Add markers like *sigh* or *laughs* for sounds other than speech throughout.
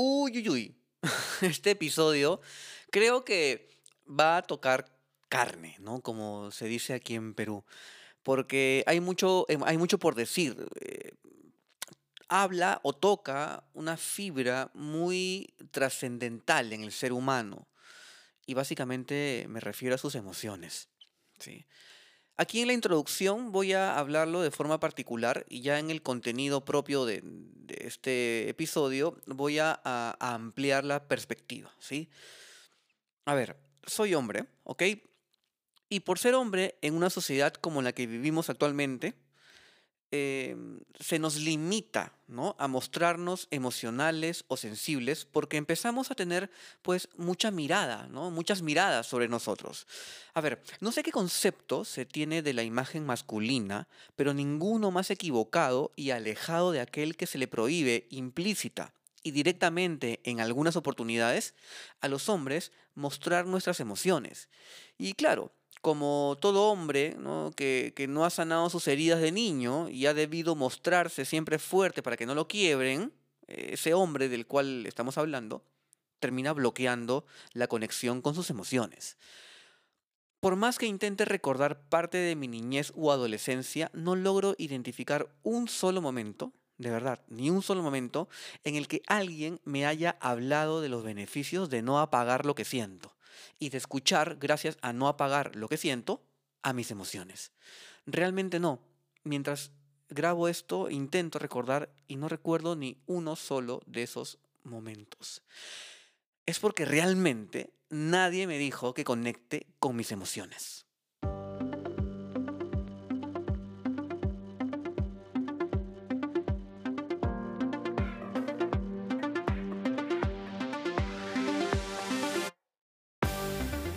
Uy, uy, uy. *laughs* Este episodio creo que va a tocar carne, ¿no? Como se dice aquí en Perú. Porque hay mucho, em, hay mucho por decir. Eh, habla o toca una fibra muy trascendental en el ser humano. Y básicamente me refiero a sus emociones. ¿sí? Aquí en la introducción voy a hablarlo de forma particular y ya en el contenido propio de, este episodio voy a, a, ampliar la perspectiva, ¿sí? A ver, soy hombre, ¿ok? Y por ser hombre en una sociedad como la que vivimos actualmente, Em, se nos limita ¿no? a mostrarnos emocionales o sensibles porque empezamos a tener pues mucha mirada, ¿no? muchas miradas sobre nosotros. A ver, no sé qué concepto se tiene de la imagen masculina, pero ninguno más equivocado y alejado de aquel que se le prohíbe implícita y directamente en algunas oportunidades a los hombres mostrar nuestras emociones. Y claro, como todo hombre Que, que, no ha sanado sus heridas de niño y ha debido mostrarse siempre fuerte para que no lo quiebren, ese hombre del cual estamos hablando termina bloqueando la conexión con sus emociones. Por más que intente recordar parte de mi niñez u adolescencia, no logro identificar un solo momento, de verdad, ni un solo momento, en el que alguien me haya hablado de los beneficios de no apagar lo que siento y de escuchar gracias a no apagar lo que siento a mis emociones. Realmente no. Mientras grabo esto, intento recordar y no recuerdo ni uno solo de esos momentos. Es porque realmente nadie me dijo que conecte con mis emociones.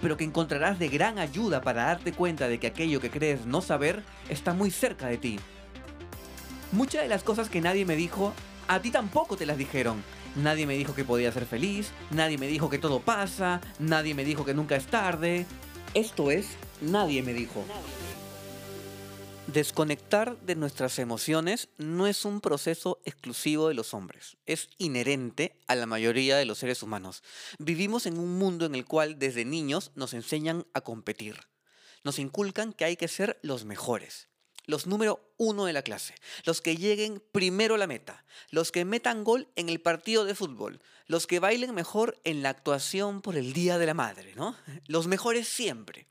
pero que encontrarás de gran ayuda para darte cuenta de que aquello que crees no saber está muy cerca de ti. Muchas de las cosas que nadie me dijo, a ti tampoco te las dijeron. Nadie me dijo que podía ser feliz, nadie me dijo que todo pasa, nadie me dijo que nunca es tarde. Esto es, nadie me dijo. Desconectar de nuestras emociones no es un proceso exclusivo de los hombres, es inherente a la mayoría de los seres humanos. Vivimos en un mundo en el cual desde niños nos enseñan a competir. Nos inculcan que hay que ser los mejores, los número uno de la clase, los que lleguen primero a la meta, los que metan gol en el partido de fútbol, los que bailen mejor en la actuación por el Día de la Madre, ¿no? Los mejores siempre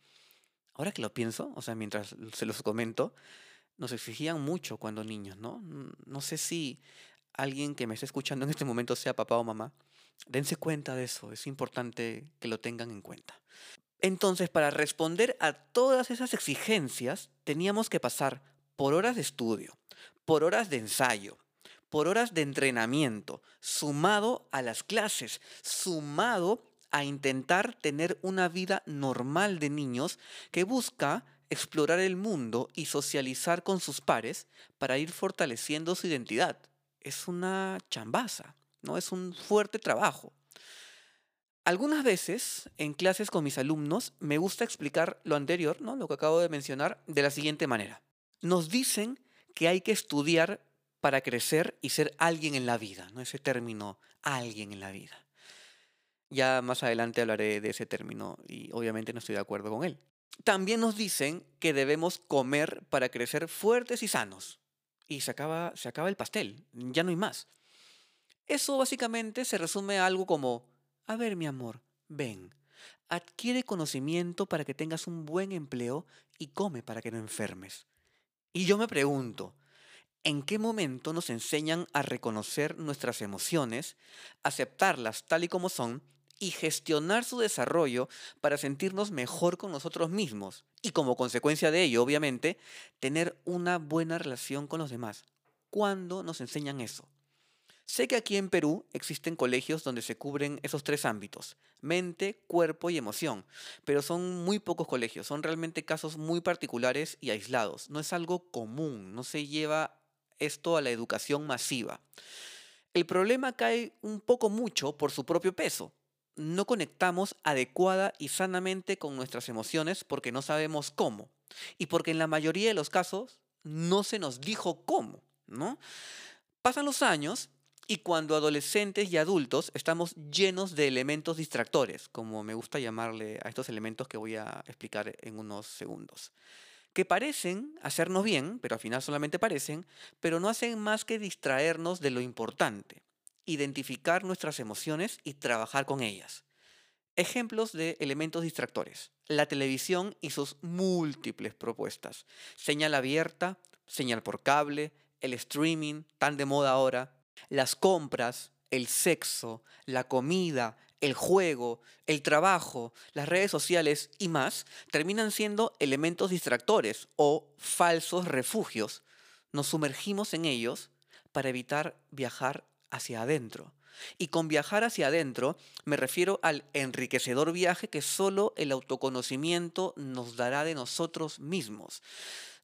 ahora que lo pienso, o sea, mientras se los comento, nos exigían mucho cuando niños, ¿no? No sé si alguien que me esté escuchando en este momento sea papá o mamá. Dense cuenta de eso, es importante que lo tengan en cuenta. Entonces, para responder a todas esas exigencias, teníamos que pasar por horas de estudio, por horas de ensayo, por horas de entrenamiento, sumado a las clases, sumado a intentar tener una vida normal de niños que busca explorar el mundo y socializar con sus pares para ir fortaleciendo su identidad. Es una chambaza, ¿no? Es un fuerte trabajo. Algunas veces en clases con mis alumnos me gusta explicar lo anterior, ¿no? Lo que acabo de mencionar de la siguiente manera. Nos dicen que hay que estudiar para crecer y ser alguien en la vida, ¿no? Ese término, alguien en la vida. Ya más adelante hablaré de ese término y obviamente no estoy de acuerdo con él. También nos dicen que debemos comer para crecer fuertes y sanos. Y se acaba, se acaba el pastel, ya no hay más. Eso básicamente se resume a algo como, a ver mi amor, ven, adquiere conocimiento para que tengas un buen empleo y come para que no enfermes. Y yo me pregunto, ¿en qué momento nos enseñan a reconocer nuestras emociones, aceptarlas tal y como son y gestionar su desarrollo para sentirnos mejor con nosotros mismos y como consecuencia de ello, obviamente, tener una buena relación con los demás. ¿Cuándo nos enseñan eso? Sé que aquí en Perú existen colegios donde se cubren esos tres ámbitos, mente, cuerpo y emoción, pero son muy pocos colegios, son realmente casos muy particulares y aislados, no es algo común, no se lleva esto a la educación masiva. El problema cae un poco mucho por su propio peso. No conectamos adecuada y sanamente con nuestras emociones porque no sabemos cómo y porque en la mayoría de los casos no se nos dijo cómo, ¿no? Pasan los años y cuando adolescentes y adultos estamos llenos de elementos distractores, como me gusta llamarle a estos elementos que voy a explicar en unos segundos, que parecen hacernos bien, pero al final solamente parecen, pero no hacen más que distraernos de lo importante, identificar nuestras emociones y trabajar con ellas. Ejemplos de elementos distractores. La televisión y sus múltiples propuestas. Señal abierta, señal por cable, el streaming, tan de moda ahora, las compras, el sexo, la comida, el juego, el trabajo, las redes sociales y más terminan siendo elementos distractores o falsos refugios. Nos sumergimos en ellos para evitar viajar hacia adentro. Y con viajar hacia adentro me refiero al enriquecedor viaje que solo el autoconocimiento nos dará de nosotros mismos,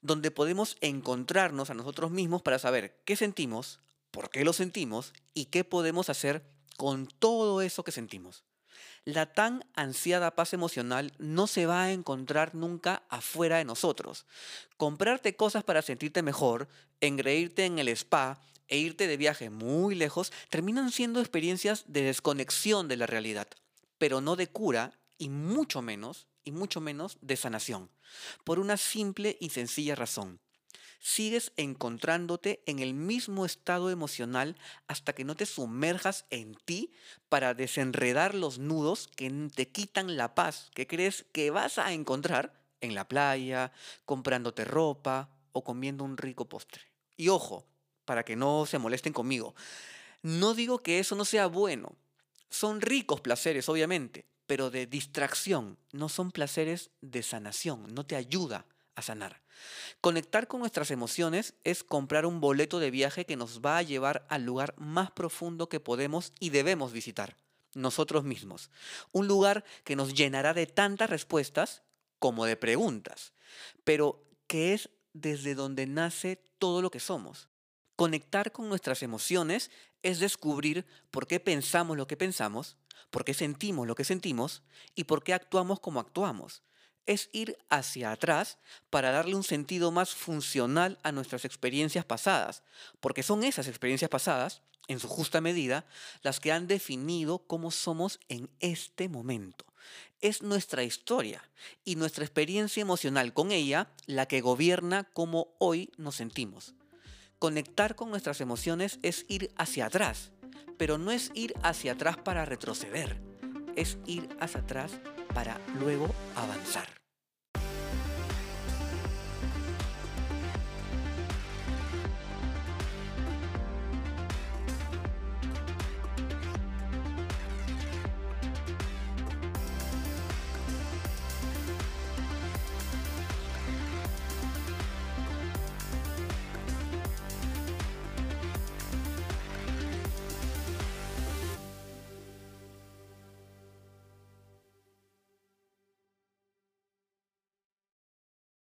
donde podemos encontrarnos a nosotros mismos para saber qué sentimos, por qué lo sentimos y qué podemos hacer con todo eso que sentimos. La tan ansiada paz emocional no se va a encontrar nunca afuera de nosotros. Comprarte cosas para sentirte mejor, engreírte en el spa e irte de viaje muy lejos terminan siendo experiencias de desconexión de la realidad, pero no de cura y mucho menos, y mucho menos de sanación, por una simple y sencilla razón sigues encontrándote en el mismo estado emocional hasta que no te sumerjas en ti para desenredar los nudos que te quitan la paz que crees que vas a encontrar en la playa, comprándote ropa o comiendo un rico postre. Y ojo, para que no se molesten conmigo, no digo que eso no sea bueno. Son ricos placeres, obviamente, pero de distracción, no son placeres de sanación, no te ayuda a sanar. Conectar con nuestras emociones es comprar un boleto de viaje que nos va a llevar al lugar más profundo que podemos y debemos visitar, nosotros mismos. Un lugar que nos llenará de tantas respuestas como de preguntas, pero que es desde donde nace todo lo que somos. Conectar con nuestras emociones es descubrir por qué pensamos lo que pensamos, por qué sentimos lo que sentimos y por qué actuamos como actuamos es ir hacia atrás para darle un sentido más funcional a nuestras experiencias pasadas, porque son esas experiencias pasadas, en su justa medida, las que han definido cómo somos en este momento. Es nuestra historia y nuestra experiencia emocional con ella la que gobierna cómo hoy nos sentimos. Conectar con nuestras emociones es ir hacia atrás, pero no es ir hacia atrás para retroceder, es ir hacia atrás para luego avanzar.